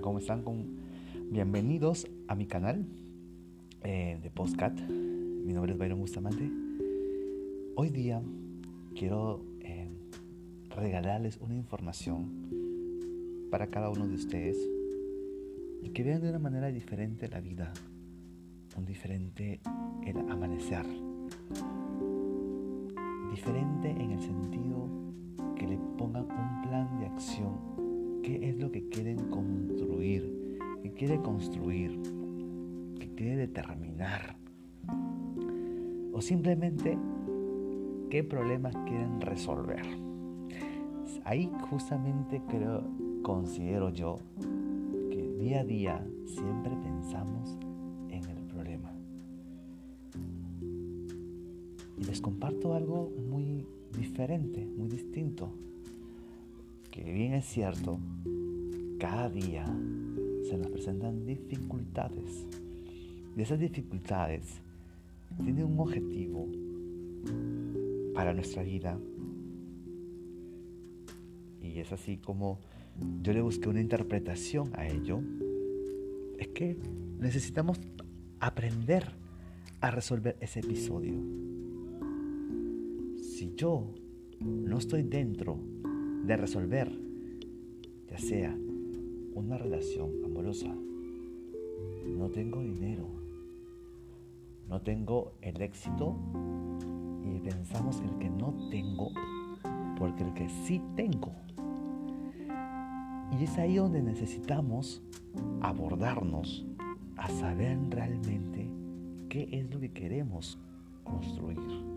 ¿Cómo están? Bienvenidos a mi canal eh, de Postcat. Mi nombre es Byron Bustamante. Hoy día quiero eh, regalarles una información para cada uno de ustedes y que vean de una manera diferente la vida, un diferente el amanecer, diferente en el sentido que le pongan un plan de acción qué es lo que quieren construir, que quiere construir, que quiere determinar. O simplemente qué problemas quieren resolver. Ahí justamente creo, considero yo, que día a día siempre pensamos en el problema. Y les comparto algo muy diferente, muy distinto que bien es cierto, cada día se nos presentan dificultades. Y esas dificultades tienen un objetivo para nuestra vida. Y es así como yo le busqué una interpretación a ello. Es que necesitamos aprender a resolver ese episodio. Si yo no estoy dentro de resolver, ya sea una relación amorosa, no tengo dinero, no tengo el éxito y pensamos el que no tengo porque el que sí tengo. Y es ahí donde necesitamos abordarnos a saber realmente qué es lo que queremos construir.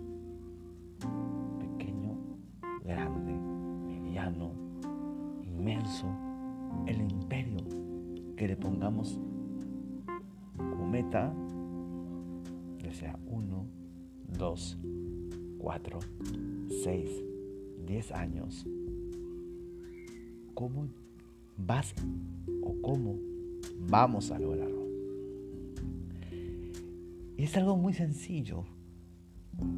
El imperio que le pongamos como meta, ya sea 1, 2, 4, 6, 10 años, ¿cómo vas o cómo vamos a lograrlo? Y es algo muy sencillo,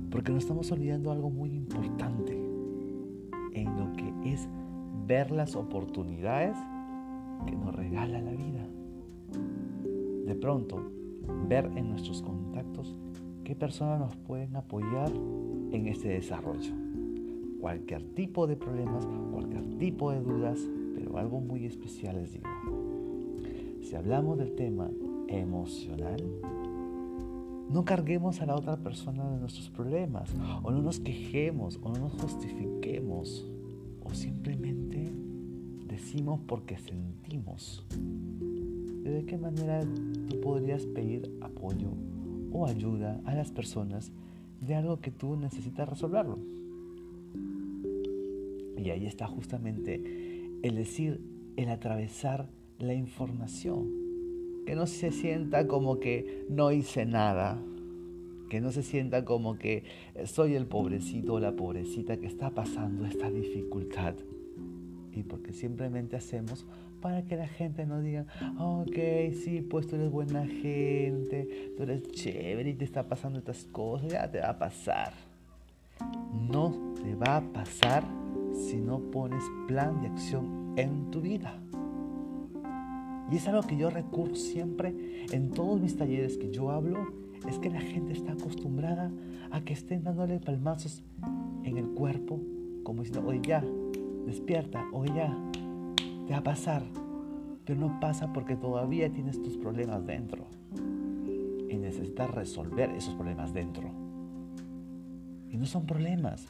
porque nos estamos olvidando algo muy importante ver las oportunidades que nos regala la vida. De pronto, ver en nuestros contactos qué personas nos pueden apoyar en este desarrollo. Cualquier tipo de problemas, cualquier tipo de dudas, pero algo muy especial les digo. Si hablamos del tema emocional, no carguemos a la otra persona de nuestros problemas, o no nos quejemos, o no nos justifiquemos, o simplemente porque sentimos. ¿De qué manera tú podrías pedir apoyo o ayuda a las personas de algo que tú necesitas resolverlo? Y ahí está justamente el decir, el atravesar la información que no se sienta como que no hice nada, que no se sienta como que soy el pobrecito o la pobrecita que está pasando esta dificultad. Y porque simplemente hacemos para que la gente no diga, ok, sí, pues tú eres buena gente, tú eres chévere y te está pasando estas cosas, ya te va a pasar. No te va a pasar si no pones plan de acción en tu vida. Y es algo que yo recurro siempre en todos mis talleres que yo hablo, es que la gente está acostumbrada a que estén dándole palmazos en el cuerpo, como diciendo, oye ya, despierta, oye ya, te va a pasar. Pero no pasa porque todavía tienes tus problemas dentro. Y necesitas resolver esos problemas dentro. Y no son problemas,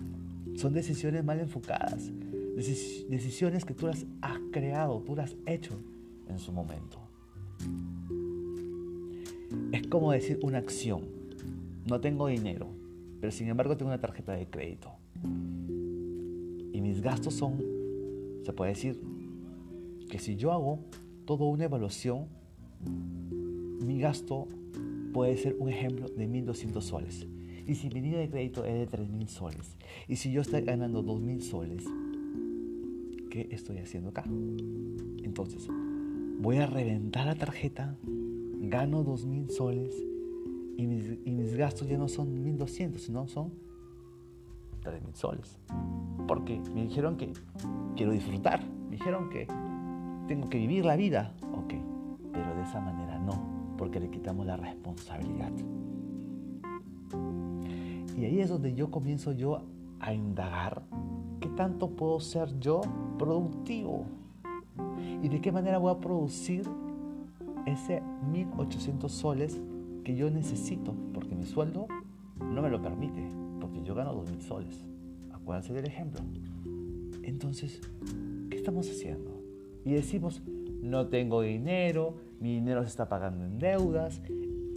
son decisiones mal enfocadas. Decisiones que tú las has creado, tú las has hecho en su momento. Es como decir una acción. No tengo dinero, pero sin embargo tengo una tarjeta de crédito. Y mis gastos son, se puede decir, que si yo hago toda una evaluación, mi gasto puede ser un ejemplo de 1.200 soles. Y si mi línea de crédito es de 3.000 soles, y si yo estoy ganando 2.000 soles, ¿qué estoy haciendo acá? Entonces, voy a reventar la tarjeta, gano 2.000 soles y mis, gastos ya no son 1.200, sino son 3.000 soles. Porque me dijeron que quiero disfrutar, me dijeron que tengo que vivir la vida, ok, pero de esa manera no, porque le quitamos la responsabilidad. Y ahí es donde yo comienzo yo a indagar qué tanto puedo ser yo productivo y de qué manera voy a producir ese 1800 soles que yo necesito, porque mi sueldo no me lo permite, porque yo gano 2000 soles. Acuérdense del ejemplo. Entonces, ¿qué estamos haciendo? Y decimos, no tengo dinero, mi dinero se está pagando en deudas,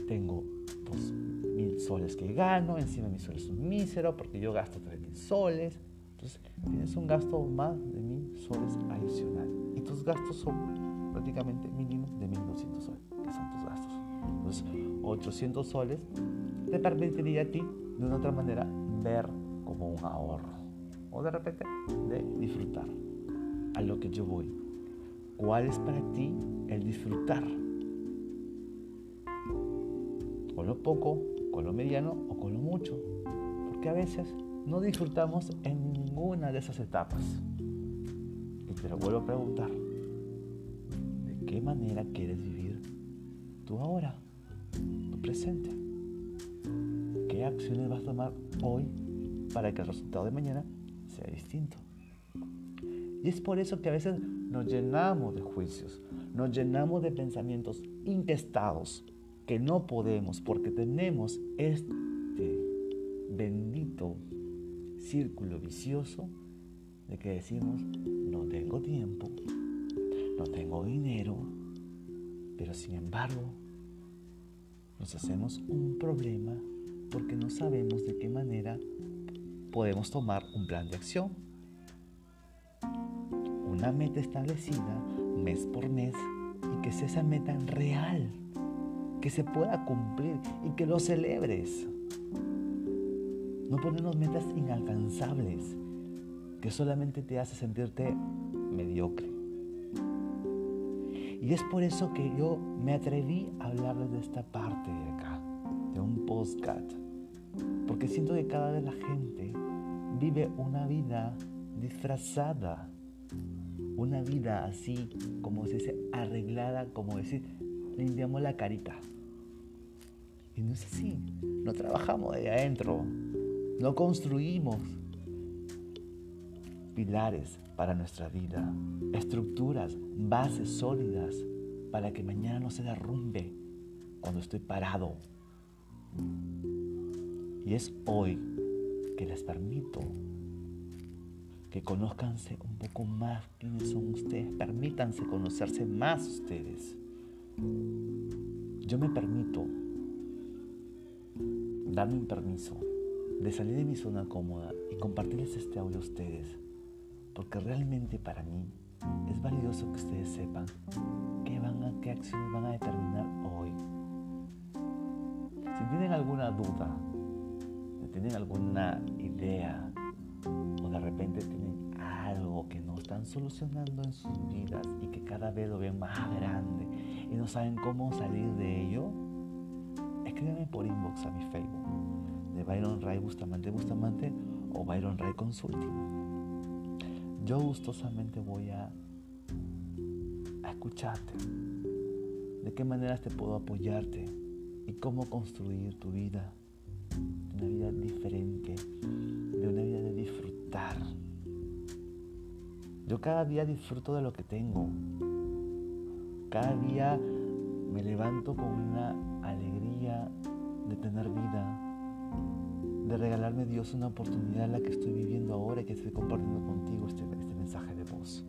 tengo 2000 soles que gano, encima mi sueldo es un mísero porque yo gasto 3000 soles. Entonces, tienes un gasto más de 1000 soles adicional. Y tus gastos son prácticamente mínimos de 1200 soles, que son tus gastos. Entonces, 800 soles te permitiría a ti, de una otra manera, ver como un ahorro. O de repente, de disfrutar. A lo que yo voy. ¿Cuál es para ti el disfrutar? Con lo poco, con lo mediano o con lo mucho. Porque a veces no disfrutamos en ninguna de esas etapas. Y te lo vuelvo a preguntar. ¿De qué manera quieres vivir tú ahora? Tu presente. ¿Qué acciones vas a tomar hoy para que el resultado de mañana sea distinto? Y es por eso que a veces nos llenamos de juicios, nos llenamos de pensamientos intestados que no podemos porque tenemos este bendito círculo vicioso de que decimos, no tengo tiempo, no tengo dinero, pero sin embargo nos hacemos un problema porque no sabemos de qué manera podemos tomar un plan de acción una meta establecida mes por mes y que sea esa meta real, que se pueda cumplir y que lo celebres. No ponernos metas inalcanzables que solamente te hace sentirte mediocre. Y es por eso que yo me atreví a hablarles de esta parte de acá, de un postcat, porque siento que cada vez la gente vive una vida disfrazada una vida así, como se dice, arreglada, como decir, limpiamos la carita. Y no es así. No trabajamos de adentro. No construimos pilares para nuestra vida, estructuras, bases sólidas para que mañana no se derrumbe cuando estoy parado. Y es hoy que les permito que conozcanse un poco más quiénes son ustedes, permítanse conocerse más ustedes. Yo me permito darme un permiso de salir de mi zona cómoda y compartirles este audio a ustedes, porque realmente para mí es valioso que ustedes sepan qué, van a, qué acciones van a determinar hoy. Si tienen alguna duda, tienen alguna idea, o de repente tienen algo que no están solucionando en sus vidas y que cada vez lo ven más grande y no saben cómo salir de ello, escríbeme por inbox a mi Facebook de Byron Ray Bustamante Bustamante o Byron Ray Consulting. Yo gustosamente voy a, escucharte. De qué maneras te puedo apoyarte y cómo construir tu vida una vida diferente, de una vida de disfrutar. Yo cada día disfruto de lo que tengo. Cada día me levanto con una alegría de tener vida, de regalarme Dios una oportunidad en la que estoy viviendo ahora y que estoy compartiendo contigo este, este mensaje de voz.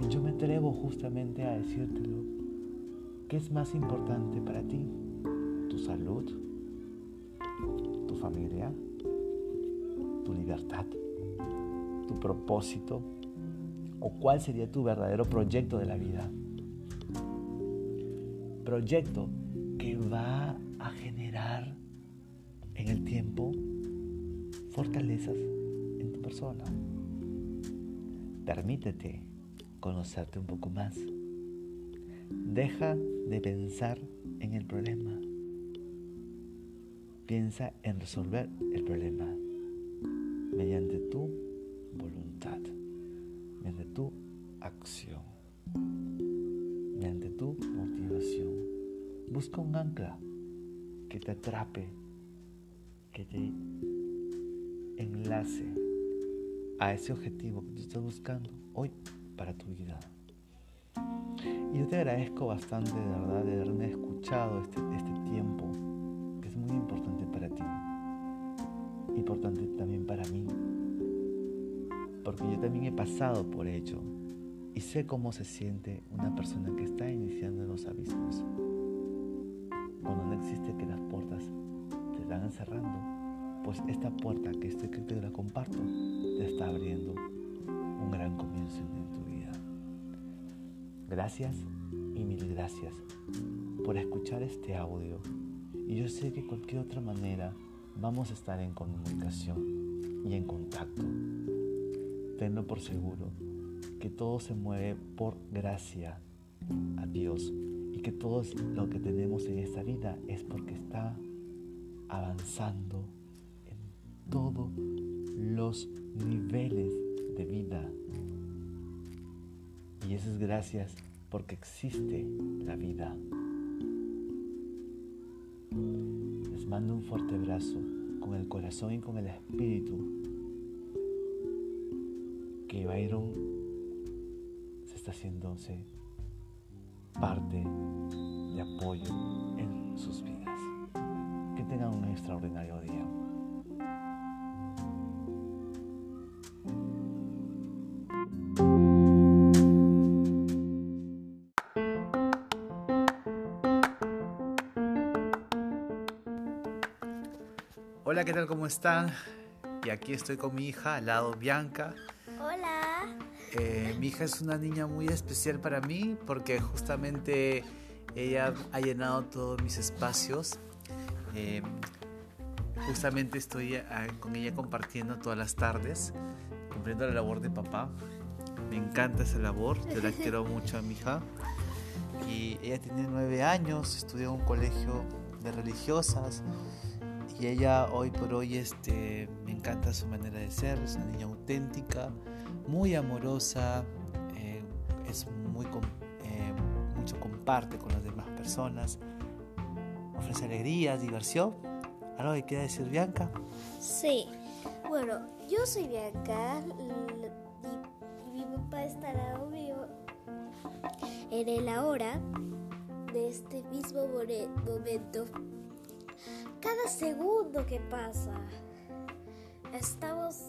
Y yo me atrevo justamente a decírtelo. ¿Qué es más importante para ti? ¿Tu salud? Familia, tu libertad, tu propósito o cuál sería tu verdadero proyecto de la vida. Proyecto que va a generar en el tiempo fortalezas en tu persona. Permítete conocerte un poco más. Deja de pensar en el problema Piensa en resolver el problema mediante tu voluntad, mediante tu acción. mediante tu motivación. Busca un ancla que te atrape, que te enlace a ese objetivo que tú estás buscando hoy para tu vida. Y yo te agradezco bastante de verdad de haberme escuchado este, este tiempo, importante también para mí, porque yo también he pasado por ello y sé cómo se siente una persona que está iniciando en los abismos, cuando no existe que las puertas te están encerrando, pues esta puerta que estoy que te la comparto te está abriendo un gran comienzo en tu vida. Gracias y mil gracias por escuchar este audio. Y yo sé que cualquier otra manera vamos a estar en comunicación y en contacto. Tenlo por seguro que todo se mueve por gracia a Dios y que todo lo que tenemos en esta vida es porque está avanzando en todos los niveles de vida y eso es gracias porque existe la vida. Mando un fuerte abrazo con el corazón y con el espíritu. Que Byron se está haciéndose parte de apoyo en sus vidas. Que tengan un extraordinario día. ¿Qué tal? ¿Cómo están? Y aquí estoy con mi hija, al lado Bianca. Hola. Eh, mi hija es una niña muy especial para mí porque justamente ella ha llenado todos mis espacios. Eh, justamente estoy ah, con ella compartiendo todas las tardes, cumpliendo la labor de papá. Me encanta esa labor, yo la quiero mucho a mi hija. Y ella tiene nueve años, estudia en un colegio de religiosas y ella hoy por hoy este, me encanta su manera de ser, es una niña auténtica, muy amorosa, eh, es muy, eh, mucho comparte con las demás personas, ofrece alegrías, diversión. ¿Algo que quiera decir Bianca? Sí, bueno, yo soy Bianca y, mi papá está al lado mío en el ahora de este mismo momento cada segundo que pasa. Estamos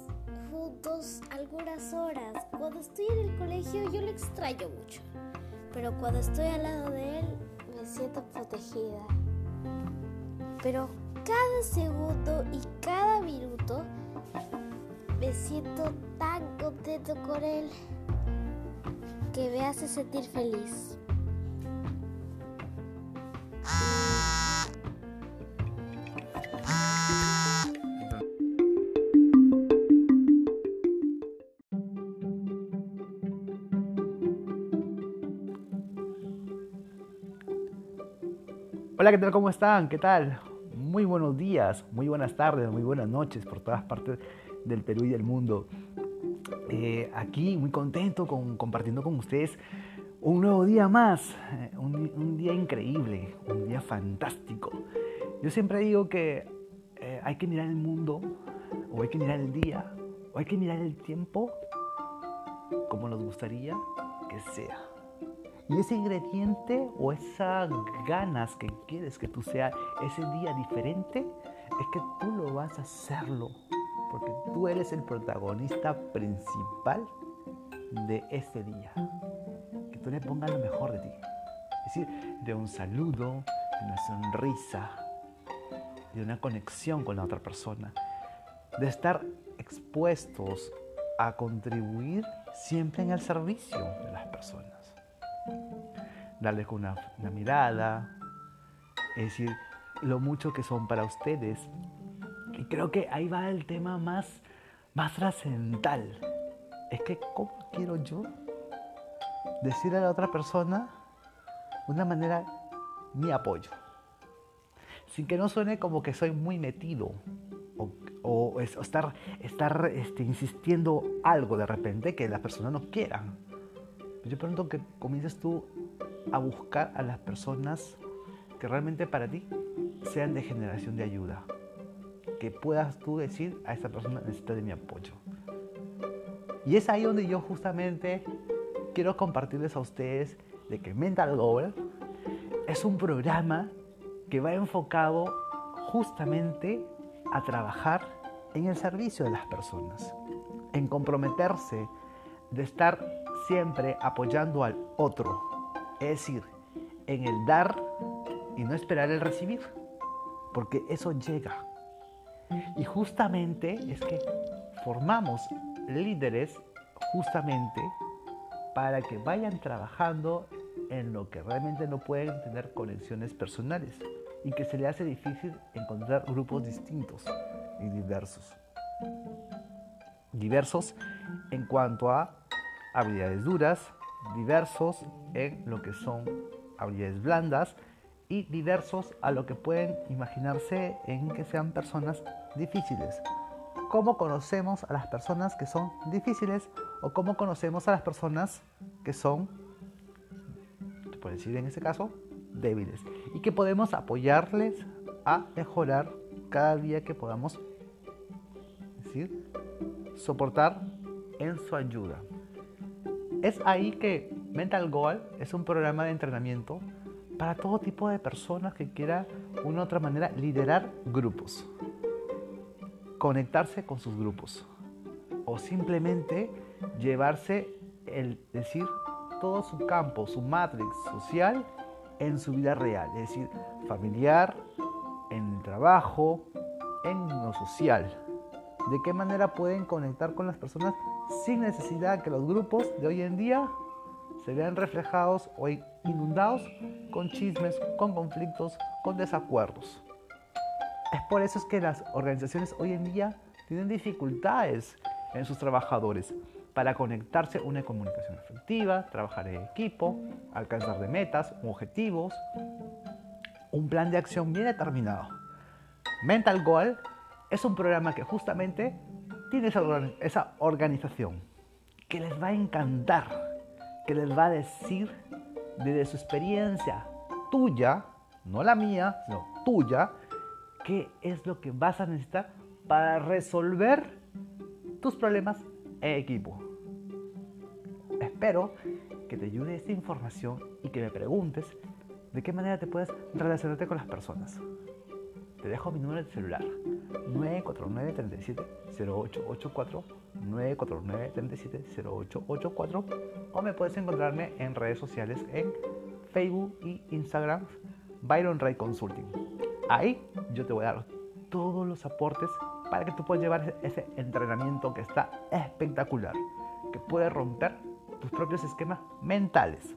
juntos algunas horas. Cuando estoy en el colegio yo lo extraño mucho, pero cuando estoy al lado de él me siento protegida. Pero cada segundo y cada minuto me siento tan contento con él que me hace sentir feliz. Hola, ¿qué tal? ¿Cómo están? ¿Qué tal? Muy buenos días, muy buenas tardes, muy buenas noches por todas partes del Perú y del mundo. Eh, aquí muy contento con, compartiendo con ustedes un nuevo día más, eh, un, día increíble, un día fantástico. Yo siempre digo que eh, hay que mirar el mundo, o hay que mirar el día, o hay que mirar el tiempo como nos gustaría que sea. Y ese ingrediente o esas ganas que quieres que tú sea ese día diferente, es que tú lo vas a hacerlo. Porque tú eres el protagonista principal de ese día. Que tú le pongas lo mejor de ti. Es decir, de un saludo, de una sonrisa, de una conexión con la otra persona. De estar expuestos a contribuir siempre en el servicio de las personas darles con una, mirada, es decir, lo mucho que son para ustedes. Y creo que ahí va el tema más, más trascendental. Es que, ¿cómo quiero yo decir a la otra persona una manera mi apoyo? Sin que no suene como que soy muy metido o, estar, estar este, insistiendo algo de repente que las personas no quieran yo pregunto que comiences tú a buscar a las personas que realmente para ti sean de generación de ayuda. Que puedas tú decir a esta persona necesita de mi apoyo. Y es ahí donde yo justamente quiero compartirles a ustedes de que Mental Goal es un programa que va enfocado justamente a trabajar en el servicio de las personas, en comprometerse de estar siempre apoyando al otro, es decir, en el dar y no esperar el recibir, porque eso llega. Y justamente es que formamos líderes justamente para que vayan trabajando en lo que realmente no pueden tener conexiones personales y que se le hace difícil encontrar grupos distintos y diversos. Diversos en cuanto a habilidades duras, diversos en lo que son habilidades blandas y diversos a lo que pueden imaginarse en que sean personas difíciles. ¿Cómo conocemos a las personas que son difíciles o cómo conocemos a las personas que son, puede decir en ese caso, débiles? Y que podemos apoyarles a mejorar cada día que podamos soportar en su ayuda. Es ahí que Mental Goal es un programa de entrenamiento para todo tipo de personas que quiera una otra manera liderar grupos, conectarse con sus grupos o simplemente llevarse el decir todo su campo, su matrix social en su vida real, es decir, familiar, en el trabajo, en lo social. ¿De qué manera pueden conectar con las personas sin necesidad que los grupos de hoy en día se vean reflejados o inundados con chismes, con conflictos, con desacuerdos. Es por eso es que las organizaciones hoy en día tienen dificultades en sus trabajadores para conectarse una comunicación efectiva, trabajar en equipo, alcanzar de metas, objetivos, un plan de acción bien determinado. Mental Goal es un programa que justamente tiene esa organización que les va a encantar, que les va a decir desde su experiencia tuya, no la mía, sino tuya, qué es lo que vas a necesitar para resolver tus problemas en equipo. Espero que te ayude esta información y que me preguntes de qué manera te puedes relacionarte con las personas. Te dejo mi número de celular 949 37 0884 949 37 0884 o me puedes encontrarme en redes sociales en Facebook y Instagram Byron Ray Consulting. Ahí yo te voy a dar todos los aportes para que tú puedas llevar ese entrenamiento que está espectacular, que puede romper tus propios esquemas mentales.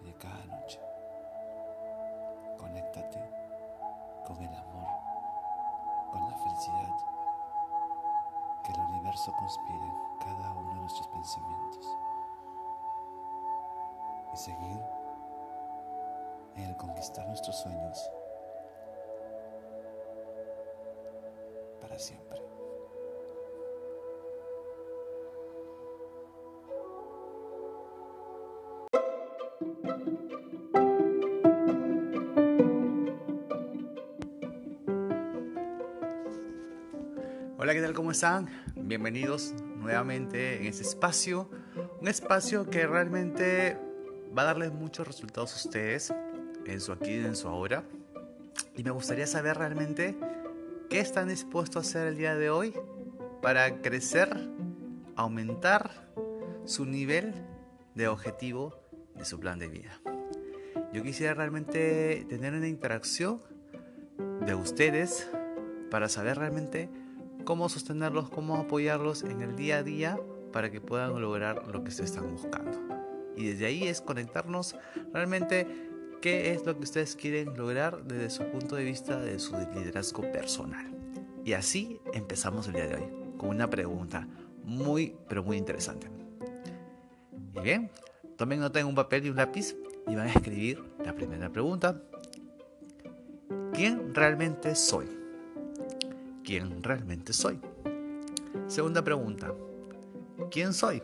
y de cada noche. Conéctate con el amor, con la felicidad, que el universo conspire en cada uno de nuestros pensamientos y seguir en el conquistar nuestros sueños para siempre. Tal? ¿Cómo están? Bienvenidos nuevamente en este espacio. Un espacio que realmente va a darles muchos resultados a ustedes. en su aquí y en su ahora. Y me gustaría saber realmente qué están dispuestos a hacer el día de hoy para crecer, aumentar su nivel de objetivo de su plan de vida. Yo quisiera realmente tener una interacción de ustedes para saber realmente cómo sostenerlos, cómo apoyarlos en el día a día para que puedan lograr lo que se están buscando. Y desde ahí es conectarnos realmente qué es lo que ustedes quieren lograr desde su punto de vista de su liderazgo personal. Y así empezamos el día de hoy con una pregunta muy, pero muy interesante. Y bien, tomen nota en un papel y un lápiz y van a escribir la primera pregunta. ¿Quién realmente soy? ¿Quién realmente soy? Segunda pregunta. ¿Quién soy?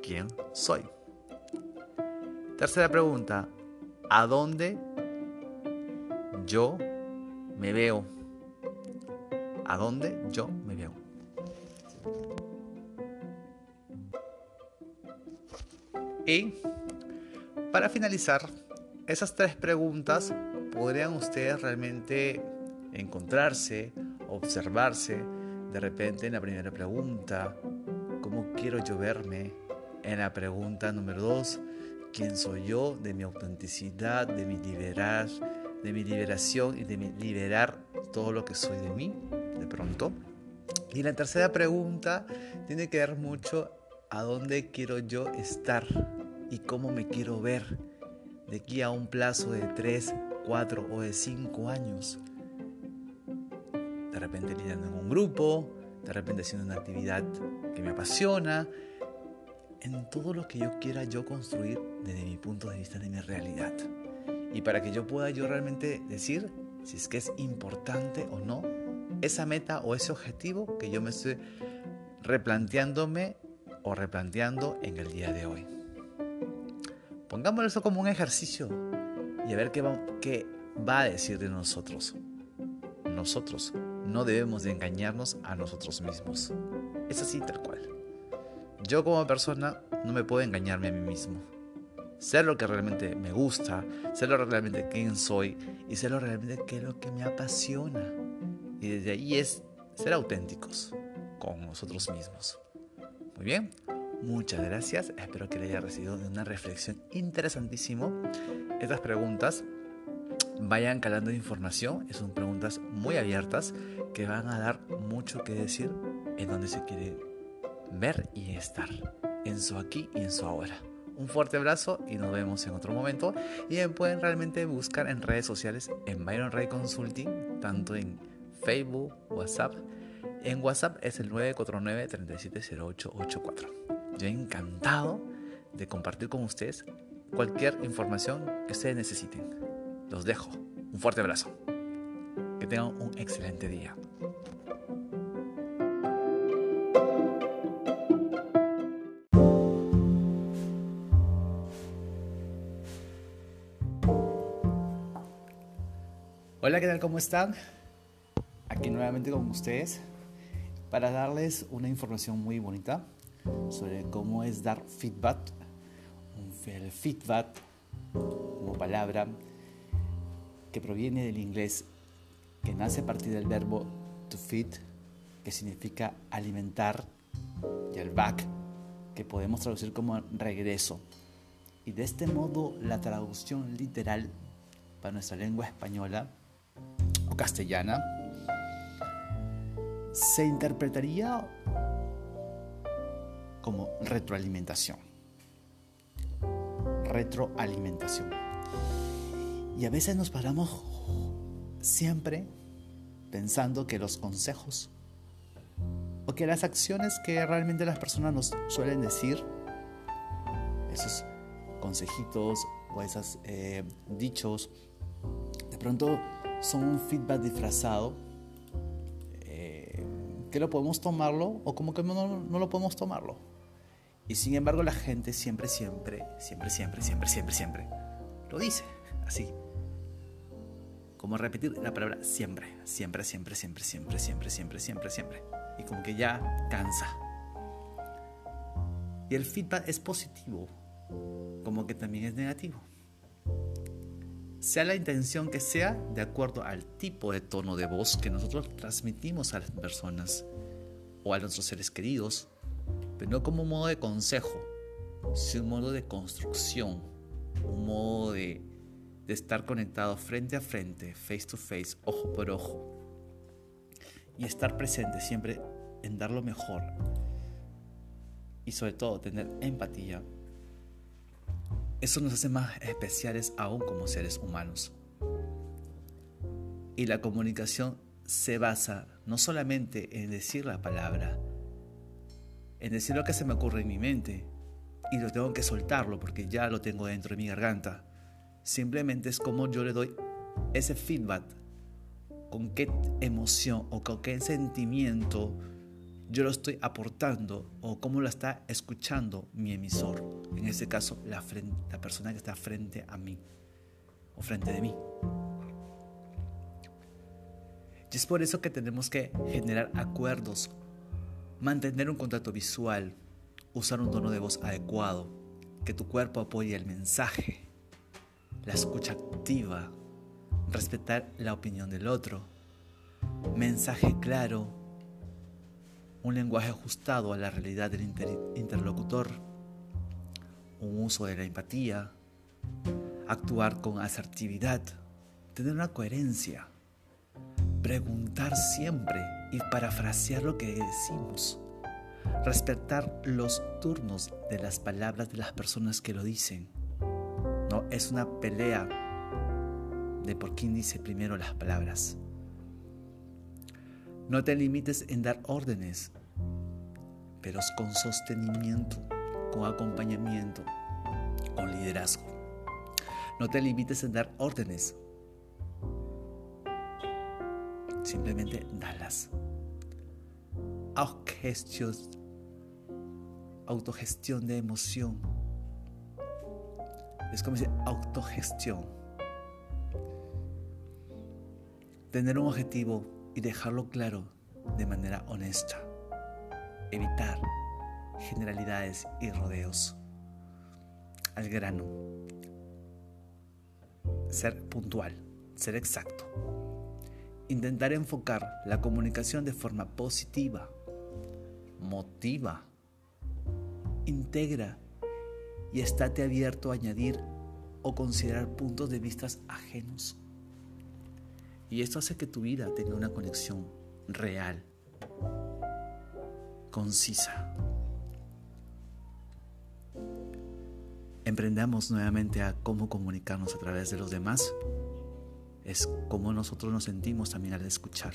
¿Quién soy? Tercera pregunta. ¿A dónde yo me veo? ¿A dónde yo me veo? Y para finalizar, esas tres preguntas podrían ustedes realmente encontrarse, observarse, de repente en la primera pregunta, ¿cómo quiero yo verme? En la pregunta número dos, ¿quién soy yo? De mi autenticidad, de mi liberar, de mi liberación y de mi liberar todo lo que soy de mí, de pronto. Y la tercera pregunta tiene que ver mucho a dónde quiero yo estar y cómo me quiero ver de aquí a un plazo de 3, 4 o de 5 años. De repente liderando en un grupo, de repente haciendo una actividad que me apasiona, en todo lo que yo quiera yo construir desde mi punto de vista de mi realidad. Y para que yo pueda yo realmente decir si es que es importante o no esa meta o ese objetivo que yo me estoy replanteándome o replanteando en el día de hoy. Pongámoslo eso como un ejercicio y a ver qué va, qué va a decir de nosotros. Nosotros no debemos de engañarnos a nosotros mismos. Es así tal cual. Yo como persona no me puedo engañarme a mí mismo. Ser lo que realmente me gusta, ser lo realmente quién soy y ser lo realmente qué es lo que me apasiona. Y desde ahí es ser auténticos con nosotros mismos. Muy bien, muchas gracias. Espero que le haya recibido una reflexión interesantísimo. Estas preguntas vayan calando información. Son preguntas muy abiertas que van a dar mucho que decir en donde se quiere ver y estar. En su aquí y en su ahora. Un fuerte abrazo y nos vemos en otro momento. Y pueden realmente buscar en redes sociales en Byron Ray Consulting, tanto en Facebook, WhatsApp. En WhatsApp es el 949-370884. Yo encantado de compartir con ustedes cualquier información que ustedes necesiten. Los dejo. Un fuerte abrazo. Que tengan un excelente día. Hola, ¿qué tal? ¿Cómo están? Aquí nuevamente con ustedes para darles una información muy bonita sobre cómo es dar feedback. El feedback como palabra que proviene del inglés, que nace a partir del verbo to feed, que significa alimentar, y el back, que podemos traducir como regreso. Y de este modo la traducción literal para nuestra lengua española o castellana se interpretaría como retroalimentación. Retroalimentación. Y a veces nos paramos siempre pensando que los consejos o que las acciones que realmente las personas nos suelen decir, esos consejitos o esos eh, dichos, de pronto son un feedback disfrazado eh, que lo podemos tomarlo o como que no, no lo podemos tomarlo. Y sin embargo la gente siempre, siempre, siempre, siempre, siempre, siempre, siempre lo dice así. Como repetir la palabra siempre, siempre, siempre, siempre, siempre, siempre, siempre, siempre. Y como que ya cansa. Y el feedback es positivo, como que también es negativo. sea la intención que sea, de acuerdo al tipo de tono de voz que nosotros transmitimos a las personas o a nuestros seres queridos, pero no como un modo de consejo, sino un modo de construcción, un modo de, de estar conectado frente a frente, face to face, ojo por ojo, y estar presente siempre en dar lo mejor y sobre todo tener empatía eso nos hace más especiales aún como seres humanos. Y la comunicación se basa no solamente en decir la palabra, en decir lo que se me ocurre en mi mente, y lo tengo que soltarlo porque ya lo tengo dentro de mi garganta. Simplemente es como yo le doy ese feedback, con qué emoción o con qué sentimiento yo lo estoy aportando o cómo lo está escuchando mi emisor. En este caso, la, la persona que está frente a mí o frente de mí. Y es por eso que tenemos que generar acuerdos, mantener un contacto visual, usar un tono de voz adecuado, que tu cuerpo apoye el mensaje, la escucha activa, respetar la opinión del otro, mensaje claro, un lenguaje ajustado a la realidad del interlocutor, un uso de la empatía, actuar con asertividad, tener una coherencia, preguntar siempre y parafrasear lo que decimos, respetar los turnos de las palabras de las personas que lo dicen. No es una pelea de por quién dice primero las palabras. No te limites en dar órdenes, pero con sostenimiento, con acompañamiento, con liderazgo. No te limites en dar órdenes, simplemente dalas. Autogestión de emoción. Es como decir autogestión. Tener un objetivo y dejarlo claro de manera honesta. Evitar generalidades y rodeos. Al grano. Ser puntual, ser exacto. Intentar enfocar la comunicación de forma positiva, motiva, integra y estate abierto a añadir o considerar puntos de vista ajenos y esto hace que tu vida tenga una conexión real, concisa. Emprendamos nuevamente a cómo comunicarnos a través de los demás. Es cómo nosotros nos sentimos también al escuchar.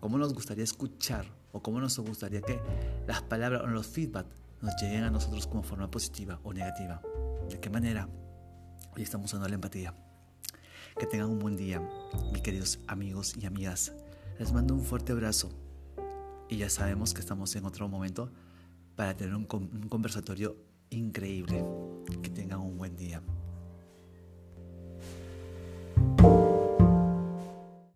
Cómo nos gustaría escuchar o cómo nos gustaría que las palabras o los feedback nos lleguen a nosotros como forma positiva o negativa. ¿De qué manera? Hoy estamos usando la empatía. Que tengan un buen día, mis queridos amigos y amigas. Les mando un fuerte abrazo y ya sabemos que estamos en otro momento para tener un, conversatorio increíble. Que tengan un buen día.